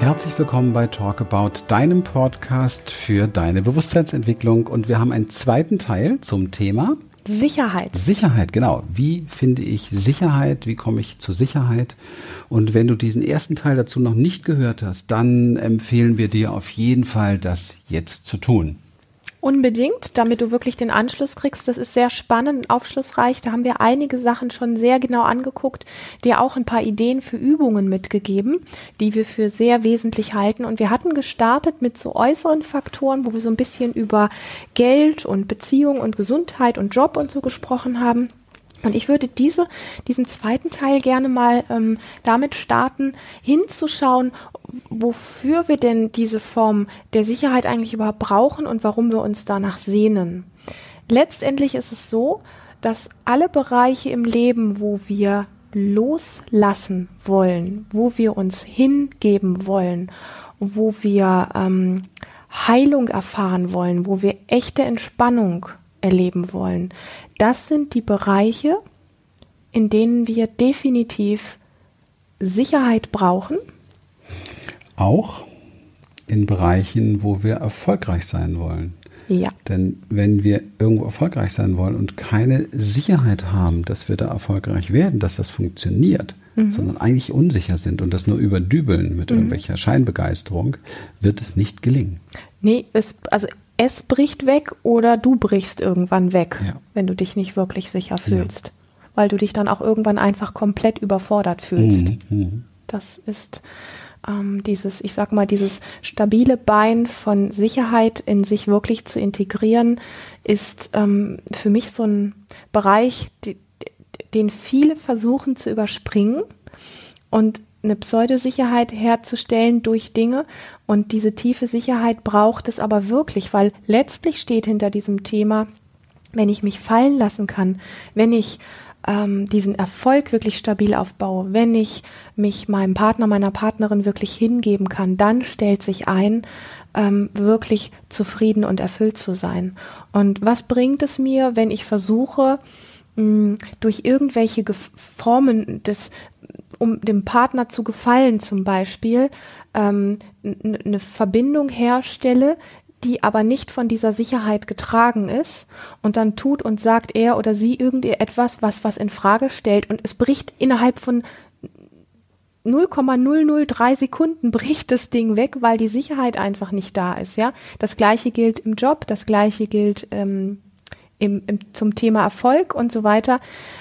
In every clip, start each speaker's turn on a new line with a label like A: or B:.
A: Herzlich willkommen bei Talk About, deinem Podcast für deine Bewusstseinsentwicklung. Und wir haben einen zweiten Teil zum Thema
B: Sicherheit.
A: Sicherheit, genau. Wie finde ich Sicherheit? Wie komme ich zur Sicherheit? Und wenn du diesen ersten Teil dazu noch nicht gehört hast, dann empfehlen wir dir auf jeden Fall, das jetzt zu tun.
B: Unbedingt, damit du wirklich den Anschluss kriegst. Das ist sehr spannend und aufschlussreich. Da haben wir einige Sachen schon sehr genau angeguckt, dir auch ein paar Ideen für Übungen mitgegeben, die wir für sehr wesentlich halten. Und wir hatten gestartet mit so äußeren Faktoren, wo wir so ein bisschen über Geld und Beziehung und Gesundheit und Job und so gesprochen haben. Und ich würde diese, diesen zweiten Teil gerne mal ähm, damit starten, hinzuschauen, wofür wir denn diese Form der Sicherheit eigentlich überhaupt brauchen und warum wir uns danach sehnen. Letztendlich ist es so, dass alle Bereiche im Leben, wo wir loslassen wollen, wo wir uns hingeben wollen, wo wir ähm, Heilung erfahren wollen, wo wir echte Entspannung erleben wollen, das sind die Bereiche, in denen wir definitiv Sicherheit brauchen
A: auch in Bereichen, wo wir erfolgreich sein wollen.
B: Ja.
A: Denn wenn wir irgendwo erfolgreich sein wollen und keine Sicherheit haben, dass wir da erfolgreich werden, dass das funktioniert, mhm. sondern eigentlich unsicher sind und das nur überdübeln mit mhm. irgendwelcher Scheinbegeisterung, wird es nicht gelingen.
B: Nee, es, also es bricht weg oder du brichst irgendwann weg, ja. wenn du dich nicht wirklich sicher fühlst. Ja. Weil du dich dann auch irgendwann einfach komplett überfordert fühlst. Mhm. mhm. Das ist ähm, dieses, ich sag mal, dieses stabile Bein von Sicherheit in sich wirklich zu integrieren, ist ähm, für mich so ein Bereich, die, den viele versuchen zu überspringen und eine Pseudosicherheit herzustellen durch Dinge. Und diese tiefe Sicherheit braucht es aber wirklich, weil letztlich steht hinter diesem Thema, wenn ich mich fallen lassen kann, wenn ich ähm, diesen Erfolg wirklich stabil aufbaue, wenn ich mich meinem Partner, meiner Partnerin wirklich hingeben kann, dann stellt sich ein, ähm, wirklich zufrieden und erfüllt zu sein. Und was bringt es mir, wenn ich versuche, mh, durch irgendwelche Formen des um dem Partner zu gefallen zum Beispiel, ähm, eine Verbindung herstelle, die aber nicht von dieser Sicherheit getragen ist und dann tut und sagt er oder sie irgendetwas, was was in Frage stellt und es bricht innerhalb von 0,003 Sekunden bricht das Ding weg, weil die Sicherheit einfach nicht da ist, ja. Das gleiche gilt im Job, das gleiche gilt ähm, im, im, zum Thema Erfolg und so weiter.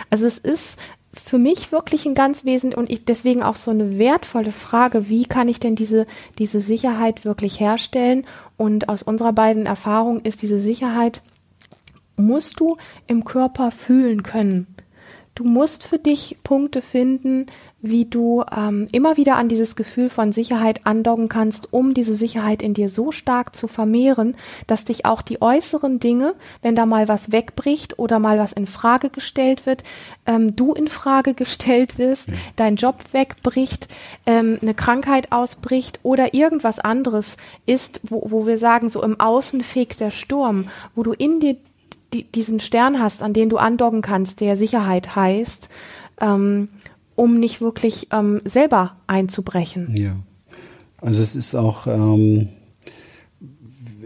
B: Also es ist für mich wirklich ein ganz wesentlich und ich deswegen auch so eine wertvolle Frage, wie kann ich denn diese, diese Sicherheit wirklich herstellen? Und aus unserer beiden Erfahrung ist diese Sicherheit, musst du im Körper fühlen können. Du musst für dich Punkte finden, wie du ähm, immer wieder an dieses Gefühl von Sicherheit andocken kannst, um diese Sicherheit in dir so stark zu vermehren, dass dich auch die äußeren Dinge, wenn da mal was wegbricht oder mal was in Frage gestellt wird, ähm, du in Frage gestellt wirst, dein Job wegbricht, ähm, eine Krankheit ausbricht oder irgendwas anderes ist, wo, wo wir sagen, so im Außen fegt der Sturm, wo du in dir die, diesen Stern hast, an den du andocken kannst, der Sicherheit heißt, ähm, um nicht wirklich ähm, selber einzubrechen.
A: Ja. Also es ist auch, ähm,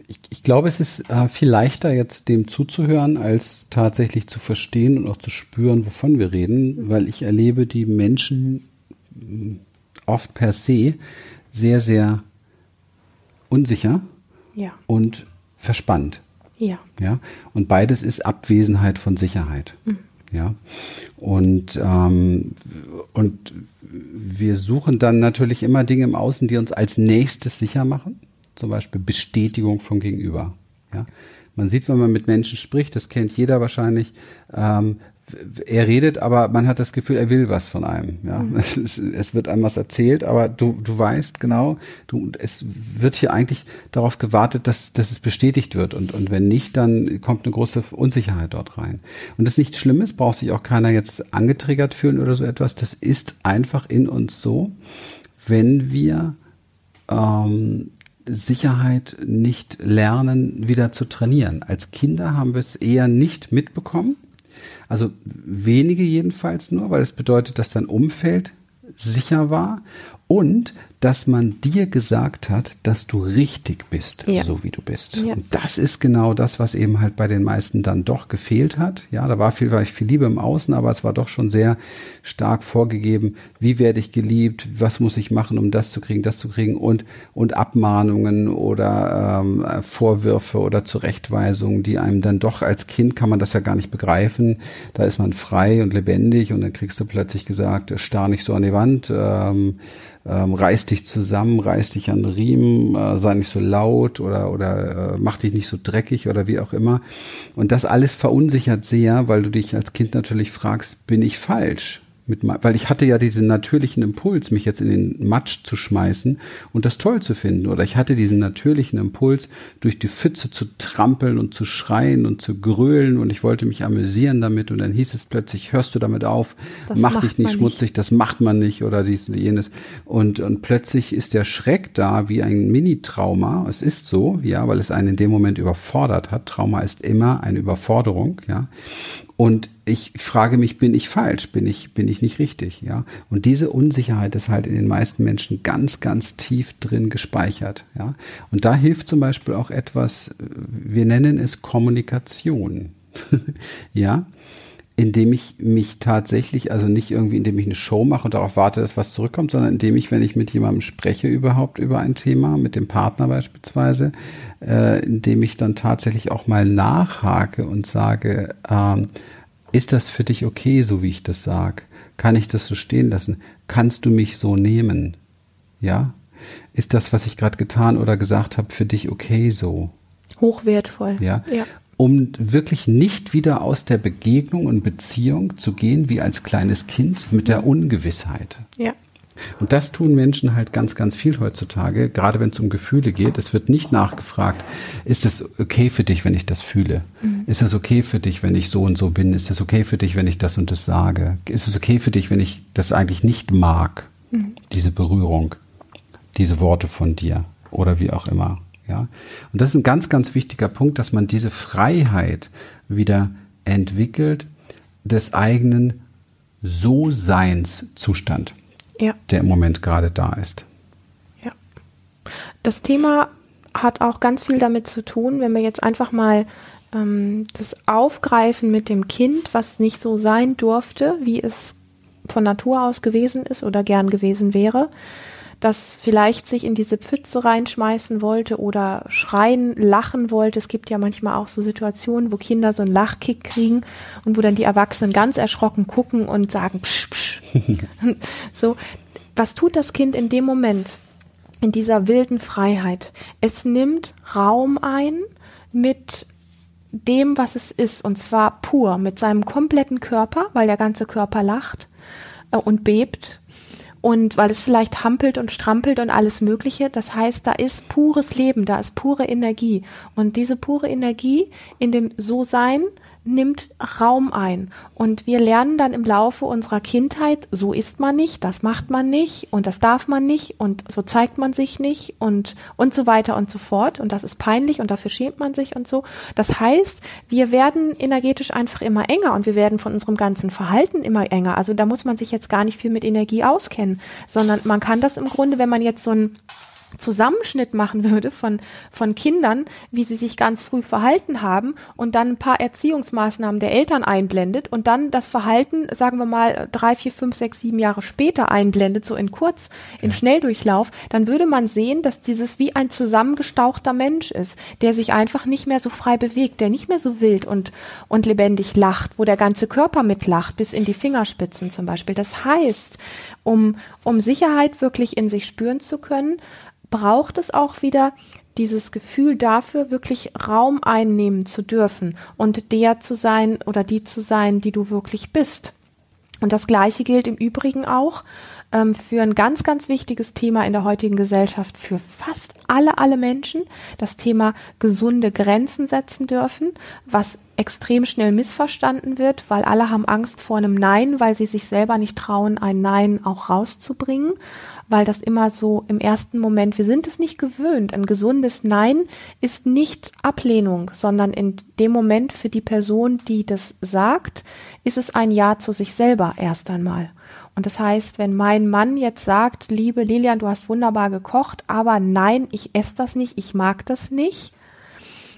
A: ich, ich, glaube, es ist äh, viel leichter jetzt dem zuzuhören, als tatsächlich zu verstehen und auch zu spüren, wovon wir reden, weil ich erlebe die Menschen mm, oft per se sehr, sehr unsicher
B: ja.
A: und verspannt.
B: Ja.
A: Ja. Und beides ist Abwesenheit von Sicherheit. Mhm. Ja. Und, ähm, und wir suchen dann natürlich immer Dinge im Außen, die uns als nächstes sicher machen. Zum Beispiel Bestätigung vom Gegenüber. Ja. Man sieht, wenn man mit Menschen spricht, das kennt jeder wahrscheinlich, ähm, er redet, aber man hat das Gefühl, er will was von einem. Ja, mhm. es, ist, es, wird einem was erzählt, aber du, du weißt genau, du, es wird hier eigentlich darauf gewartet, dass, dass es bestätigt wird. Und, und wenn nicht, dann kommt eine große Unsicherheit dort rein. Und das ist nichts Schlimmes, braucht sich auch keiner jetzt angetriggert fühlen oder so etwas. Das ist einfach in uns so, wenn wir ähm, Sicherheit nicht lernen, wieder zu trainieren. Als Kinder haben wir es eher nicht mitbekommen also wenige jedenfalls nur, weil es bedeutet, dass dein Umfeld sicher war und dass man dir gesagt hat, dass du richtig bist, ja. so wie du bist. Ja. Und das ist genau das, was eben halt bei den meisten dann doch gefehlt hat. Ja, da war viel, viel Liebe im Außen, aber es war doch schon sehr stark vorgegeben, wie werde ich geliebt, was muss ich machen, um das zu kriegen, das zu kriegen und, und Abmahnungen oder ähm, Vorwürfe oder Zurechtweisungen, die einem dann doch als Kind kann man das ja gar nicht begreifen. Da ist man frei und lebendig und dann kriegst du plötzlich gesagt, starr nicht so an die Wand, ähm, ähm, reiß dich zusammen, reiß dich an Riemen, äh, sei nicht so laut oder, oder äh, mach dich nicht so dreckig oder wie auch immer. Und das alles verunsichert sehr, weil du dich als Kind natürlich fragst, bin ich falsch? Mit, weil ich hatte ja diesen natürlichen Impuls, mich jetzt in den Matsch zu schmeißen und das toll zu finden. Oder ich hatte diesen natürlichen Impuls, durch die Pfütze zu trampeln und zu schreien und zu grölen und ich wollte mich amüsieren damit und dann hieß es plötzlich, hörst du damit auf, das mach dich nicht schmutzig, nicht. das macht man nicht oder dies und jenes. Und, und plötzlich ist der Schreck da wie ein Mini-Trauma. Es ist so, ja, weil es einen in dem Moment überfordert hat. Trauma ist immer eine Überforderung, ja. Und ich frage mich, bin ich falsch? Bin ich, bin ich nicht richtig? Ja. Und diese Unsicherheit ist halt in den meisten Menschen ganz, ganz tief drin gespeichert. Ja. Und da hilft zum Beispiel auch etwas, wir nennen es Kommunikation. ja indem ich mich tatsächlich, also nicht irgendwie, indem ich eine Show mache und darauf warte, dass was zurückkommt, sondern indem ich, wenn ich mit jemandem spreche überhaupt über ein Thema, mit dem Partner beispielsweise, äh, indem ich dann tatsächlich auch mal nachhake und sage, ähm, ist das für dich okay, so wie ich das sage? Kann ich das so stehen lassen? Kannst du mich so nehmen? Ja? Ist das, was ich gerade getan oder gesagt habe, für dich okay so?
B: Hochwertvoll.
A: Ja. ja um wirklich nicht wieder aus der Begegnung und Beziehung zu gehen wie als kleines Kind mit der Ungewissheit.
B: Ja.
A: Und das tun Menschen halt ganz, ganz viel heutzutage, gerade wenn es um Gefühle geht. Es wird nicht nachgefragt, ist es okay für dich, wenn ich das fühle? Mhm. Ist es okay für dich, wenn ich so und so bin? Ist es okay für dich, wenn ich das und das sage? Ist es okay für dich, wenn ich das eigentlich nicht mag? Mhm. Diese Berührung, diese Worte von dir oder wie auch immer. Ja? Und das ist ein ganz, ganz wichtiger Punkt, dass man diese Freiheit wieder entwickelt des eigenen So-Seins-Zustand, ja. der im Moment gerade da ist.
B: Ja. Das Thema hat auch ganz viel damit zu tun, wenn wir jetzt einfach mal ähm, das aufgreifen mit dem Kind, was nicht so sein durfte, wie es von Natur aus gewesen ist oder gern gewesen wäre das vielleicht sich in diese Pfütze reinschmeißen wollte oder schreien, lachen wollte. Es gibt ja manchmal auch so Situationen, wo Kinder so einen Lachkick kriegen und wo dann die Erwachsenen ganz erschrocken gucken und sagen, psch, psch. so, was tut das Kind in dem Moment? In dieser wilden Freiheit. Es nimmt Raum ein mit dem, was es ist, und zwar pur, mit seinem kompletten Körper, weil der ganze Körper lacht äh, und bebt und weil es vielleicht hampelt und strampelt und alles Mögliche. Das heißt, da ist pures Leben, da ist pure Energie. Und diese pure Energie in dem So-Sein nimmt Raum ein. Und wir lernen dann im Laufe unserer Kindheit, so ist man nicht, das macht man nicht und das darf man nicht und so zeigt man sich nicht und, und so weiter und so fort. Und das ist peinlich und dafür schämt man sich und so. Das heißt, wir werden energetisch einfach immer enger und wir werden von unserem ganzen Verhalten immer enger. Also da muss man sich jetzt gar nicht viel mit Energie auskennen, sondern man kann das im Grunde, wenn man jetzt so ein Zusammenschnitt machen würde von, von Kindern, wie sie sich ganz früh verhalten haben und dann ein paar Erziehungsmaßnahmen der Eltern einblendet und dann das Verhalten, sagen wir mal, drei, vier, fünf, sechs, sieben Jahre später einblendet, so in kurz, ja. Schnelldurchlauf, dann würde man sehen, dass dieses wie ein zusammengestauchter Mensch ist, der sich einfach nicht mehr so frei bewegt, der nicht mehr so wild und, und lebendig lacht, wo der ganze Körper mitlacht, bis in die Fingerspitzen zum Beispiel. Das heißt, um, um Sicherheit wirklich in sich spüren zu können, braucht es auch wieder dieses Gefühl dafür, wirklich Raum einnehmen zu dürfen und der zu sein oder die zu sein, die du wirklich bist. Und das Gleiche gilt im Übrigen auch ähm, für ein ganz, ganz wichtiges Thema in der heutigen Gesellschaft für fast alle, alle Menschen, das Thema gesunde Grenzen setzen dürfen, was extrem schnell missverstanden wird, weil alle haben Angst vor einem Nein, weil sie sich selber nicht trauen, ein Nein auch rauszubringen, weil das immer so im ersten Moment, wir sind es nicht gewöhnt. Ein gesundes Nein ist nicht Ablehnung, sondern in dem Moment für die Person, die das sagt, ist es ein Ja zu sich selber erst einmal. Und das heißt, wenn mein Mann jetzt sagt, liebe Lilian, du hast wunderbar gekocht, aber nein, ich esse das nicht, ich mag das nicht,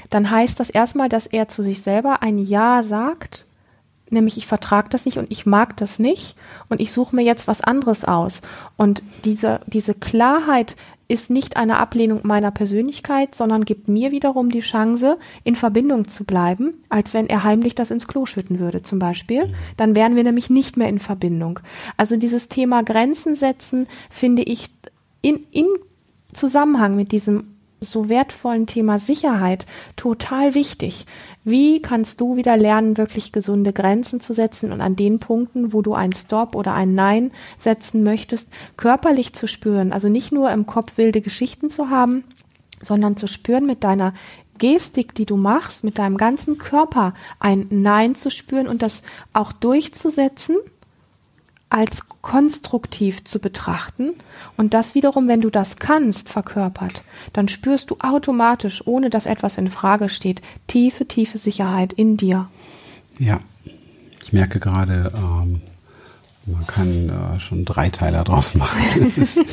B: dann heißt das erstmal, dass er zu sich selber ein Ja sagt, nämlich ich vertrage das nicht und ich mag das nicht und ich suche mir jetzt was anderes aus. Und diese, diese Klarheit ist nicht eine Ablehnung meiner Persönlichkeit, sondern gibt mir wiederum die Chance, in Verbindung zu bleiben, als wenn er heimlich das ins Klo schütten würde zum Beispiel. Dann wären wir nämlich nicht mehr in Verbindung. Also dieses Thema Grenzen setzen finde ich in, in Zusammenhang mit diesem so wertvollen Thema Sicherheit total wichtig. Wie kannst du wieder lernen, wirklich gesunde Grenzen zu setzen und an den Punkten, wo du ein Stop oder ein Nein setzen möchtest, körperlich zu spüren? Also nicht nur im Kopf wilde Geschichten zu haben, sondern zu spüren mit deiner Gestik, die du machst, mit deinem ganzen Körper ein Nein zu spüren und das auch durchzusetzen als konstruktiv zu betrachten und das wiederum, wenn du das kannst, verkörpert, dann spürst du automatisch, ohne dass etwas in Frage steht, tiefe, tiefe Sicherheit in dir.
A: Ja, ich merke gerade, ähm, man kann äh, schon drei Teile daraus machen. Das ist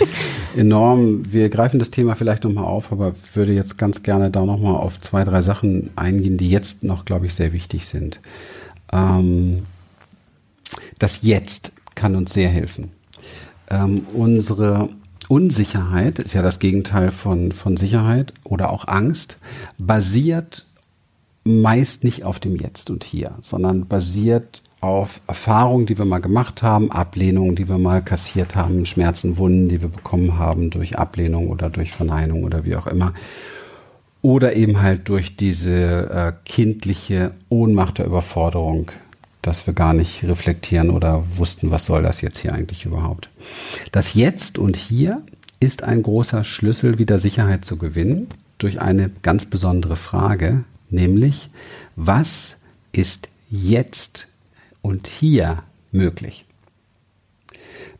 A: enorm. Wir greifen das Thema vielleicht nochmal auf, aber würde jetzt ganz gerne da nochmal auf zwei, drei Sachen eingehen, die jetzt noch, glaube ich, sehr wichtig sind. Ähm, das Jetzt kann uns sehr helfen. Ähm, unsere Unsicherheit ist ja das Gegenteil von, von Sicherheit oder auch Angst, basiert meist nicht auf dem Jetzt und Hier, sondern basiert auf Erfahrungen, die wir mal gemacht haben, Ablehnungen, die wir mal kassiert haben, Schmerzen, Wunden, die wir bekommen haben durch Ablehnung oder durch Verneinung oder wie auch immer. Oder eben halt durch diese äh, kindliche Ohnmacht der Überforderung, dass wir gar nicht reflektieren oder wussten, was soll das jetzt hier eigentlich überhaupt. Das Jetzt und Hier ist ein großer Schlüssel, wieder Sicherheit zu gewinnen, durch eine ganz besondere Frage, nämlich, was ist jetzt und hier möglich?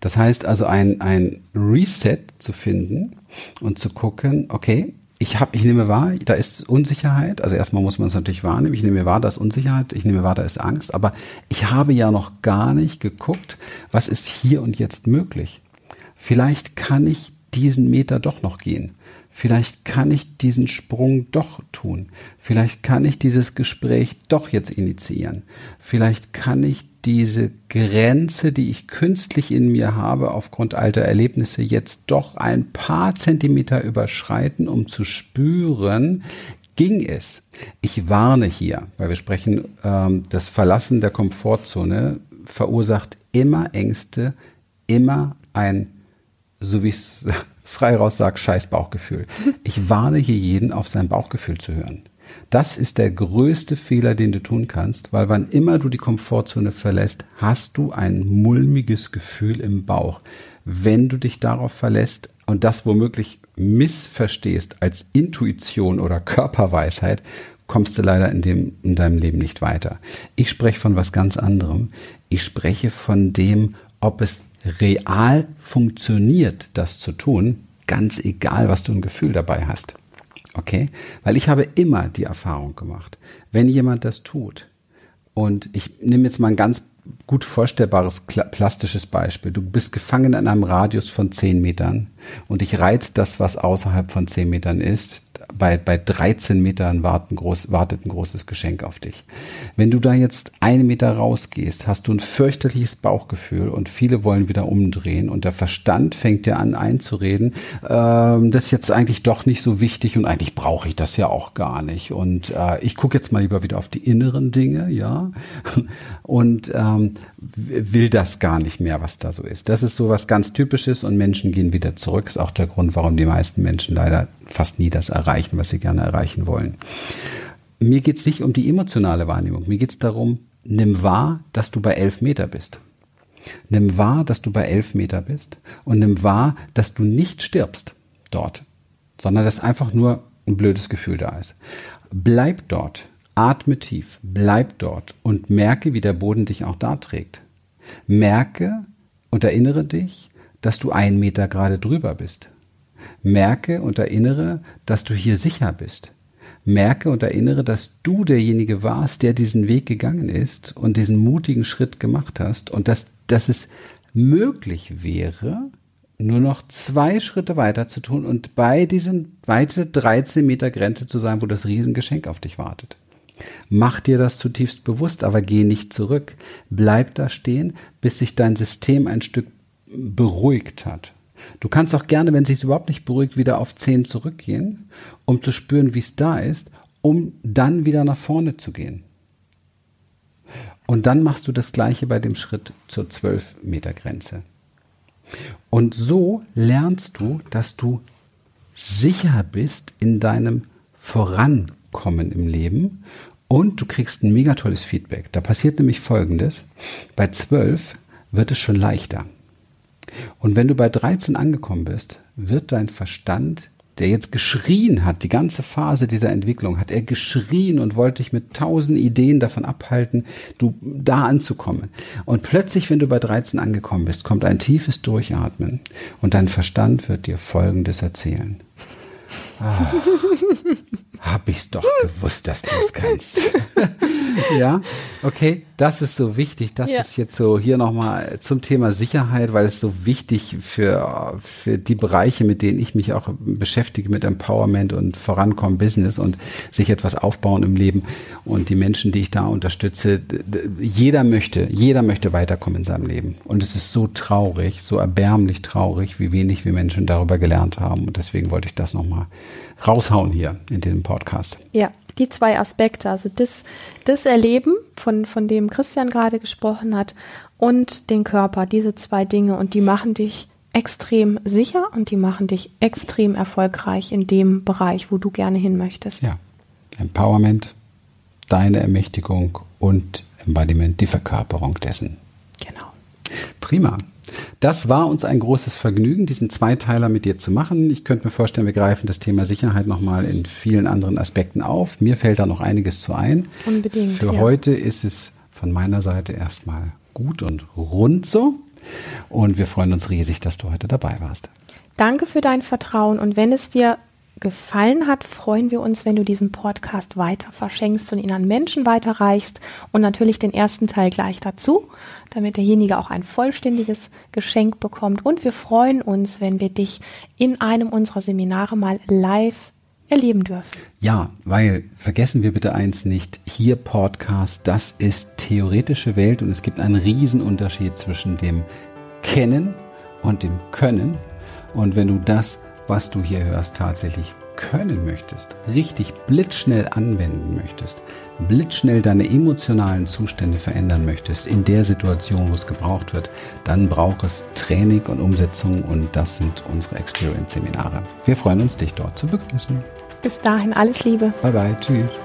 A: Das heißt also ein, ein Reset zu finden und zu gucken, okay, ich habe, ich nehme wahr, da ist Unsicherheit. Also erstmal muss man es natürlich wahrnehmen. Ich nehme wahr, da ist Unsicherheit. Ich nehme wahr, da ist Angst. Aber ich habe ja noch gar nicht geguckt, was ist hier und jetzt möglich. Vielleicht kann ich diesen Meter doch noch gehen. Vielleicht kann ich diesen Sprung doch tun. Vielleicht kann ich dieses Gespräch doch jetzt initiieren. Vielleicht kann ich diese Grenze, die ich künstlich in mir habe, aufgrund alter Erlebnisse jetzt doch ein paar Zentimeter überschreiten, um zu spüren, ging es. Ich warne hier, weil wir sprechen, ähm, das Verlassen der Komfortzone verursacht immer Ängste, immer ein, so wie ich es frei raus sage, scheiß Bauchgefühl. Ich warne hier jeden, auf sein Bauchgefühl zu hören. Das ist der größte Fehler, den du tun kannst, weil wann immer du die Komfortzone verlässt, hast du ein mulmiges Gefühl im Bauch. Wenn du dich darauf verlässt und das womöglich missverstehst als Intuition oder Körperweisheit, kommst du leider in, dem, in deinem Leben nicht weiter. Ich spreche von was ganz anderem. Ich spreche von dem, ob es real funktioniert, das zu tun, ganz egal, was du ein Gefühl dabei hast. Okay? Weil ich habe immer die Erfahrung gemacht, wenn jemand das tut, und ich nehme jetzt mal ein ganz gut vorstellbares plastisches Beispiel. Du bist gefangen in einem Radius von 10 Metern und dich reizt das, was außerhalb von 10 Metern ist, bei, bei 13 Metern warten groß, wartet ein großes Geschenk auf dich. Wenn du da jetzt einen Meter rausgehst, hast du ein fürchterliches Bauchgefühl und viele wollen wieder umdrehen und der Verstand fängt dir an einzureden, äh, das ist jetzt eigentlich doch nicht so wichtig und eigentlich brauche ich das ja auch gar nicht und äh, ich gucke jetzt mal lieber wieder auf die inneren Dinge, ja, und ähm, will das gar nicht mehr, was da so ist. Das ist so was ganz Typisches und Menschen gehen wieder zurück. Ist auch der Grund, warum die meisten Menschen leider fast nie das erreichen, was sie gerne erreichen wollen. Mir geht es nicht um die emotionale Wahrnehmung. Mir geht es darum, nimm wahr, dass du bei elf Meter bist. Nimm wahr, dass du bei elf Meter bist und nimm wahr, dass du nicht stirbst dort, sondern dass einfach nur ein blödes Gefühl da ist. Bleib dort Atme tief, bleib dort und merke, wie der Boden dich auch da trägt. Merke und erinnere dich, dass du einen Meter gerade drüber bist. Merke und erinnere, dass du hier sicher bist. Merke und erinnere, dass du derjenige warst, der diesen Weg gegangen ist und diesen mutigen Schritt gemacht hast und dass, dass es möglich wäre, nur noch zwei Schritte weiter zu tun und bei diesen weite 13 Meter Grenze zu sein, wo das Riesengeschenk auf dich wartet. Mach dir das zutiefst bewusst, aber geh nicht zurück. Bleib da stehen, bis sich dein System ein Stück beruhigt hat. Du kannst auch gerne, wenn es sich überhaupt nicht beruhigt, wieder auf 10 zurückgehen, um zu spüren, wie es da ist, um dann wieder nach vorne zu gehen. Und dann machst du das gleiche bei dem Schritt zur 12 Meter Grenze. Und so lernst du, dass du sicher bist in deinem Vorankommen im Leben und du kriegst ein mega tolles Feedback. Da passiert nämlich Folgendes. Bei 12 wird es schon leichter. Und wenn du bei 13 angekommen bist, wird dein Verstand der jetzt geschrien hat, die ganze Phase dieser Entwicklung hat er geschrien und wollte dich mit tausend Ideen davon abhalten, du da anzukommen. Und plötzlich, wenn du bei 13 angekommen bist, kommt ein tiefes Durchatmen und dein Verstand wird dir Folgendes erzählen. Ah, hab ich's doch gewusst, dass du es kannst. ja, okay, das ist so wichtig. Das ja. ist jetzt so hier nochmal zum Thema Sicherheit, weil es so wichtig für, für die Bereiche, mit denen ich mich auch beschäftige, mit Empowerment und Vorankommen Business und sich etwas aufbauen im Leben und die Menschen, die ich da unterstütze. Jeder möchte, jeder möchte weiterkommen in seinem Leben. Und es ist so traurig, so erbärmlich traurig, wie wenig wir Menschen darüber gelernt haben. Und deswegen wollte ich das nochmal raushauen hier in diesem Podcast.
B: Ja, die zwei Aspekte, also das, das Erleben, von, von dem Christian gerade gesprochen hat, und den Körper, diese zwei Dinge, und die machen dich extrem sicher und die machen dich extrem erfolgreich in dem Bereich, wo du gerne hin möchtest.
A: Ja, Empowerment, deine Ermächtigung und Embodiment, die Verkörperung dessen.
B: Genau.
A: Prima. Das war uns ein großes Vergnügen, diesen Zweiteiler mit dir zu machen. Ich könnte mir vorstellen, wir greifen das Thema Sicherheit nochmal in vielen anderen Aspekten auf. Mir fällt da noch einiges zu ein.
B: Unbedingt.
A: Für ja. heute ist es von meiner Seite erstmal gut und rund so. Und wir freuen uns riesig, dass du heute dabei warst.
B: Danke für dein Vertrauen. Und wenn es dir gefallen hat, freuen wir uns, wenn du diesen Podcast weiter verschenkst und ihn an Menschen weiterreichst und natürlich den ersten Teil gleich dazu, damit derjenige auch ein vollständiges Geschenk bekommt. Und wir freuen uns, wenn wir dich in einem unserer Seminare mal live erleben dürfen.
A: Ja, weil vergessen wir bitte eins nicht, hier Podcast, das ist theoretische Welt und es gibt einen Riesenunterschied zwischen dem Kennen und dem Können. Und wenn du das was du hier hörst, tatsächlich können möchtest, richtig blitzschnell anwenden möchtest, blitzschnell deine emotionalen Zustände verändern möchtest, in der Situation, wo es gebraucht wird, dann braucht es Training und Umsetzung und das sind unsere Experience-Seminare. Wir freuen uns, dich dort zu begrüßen.
B: Bis dahin alles Liebe.
A: Bye bye, tschüss.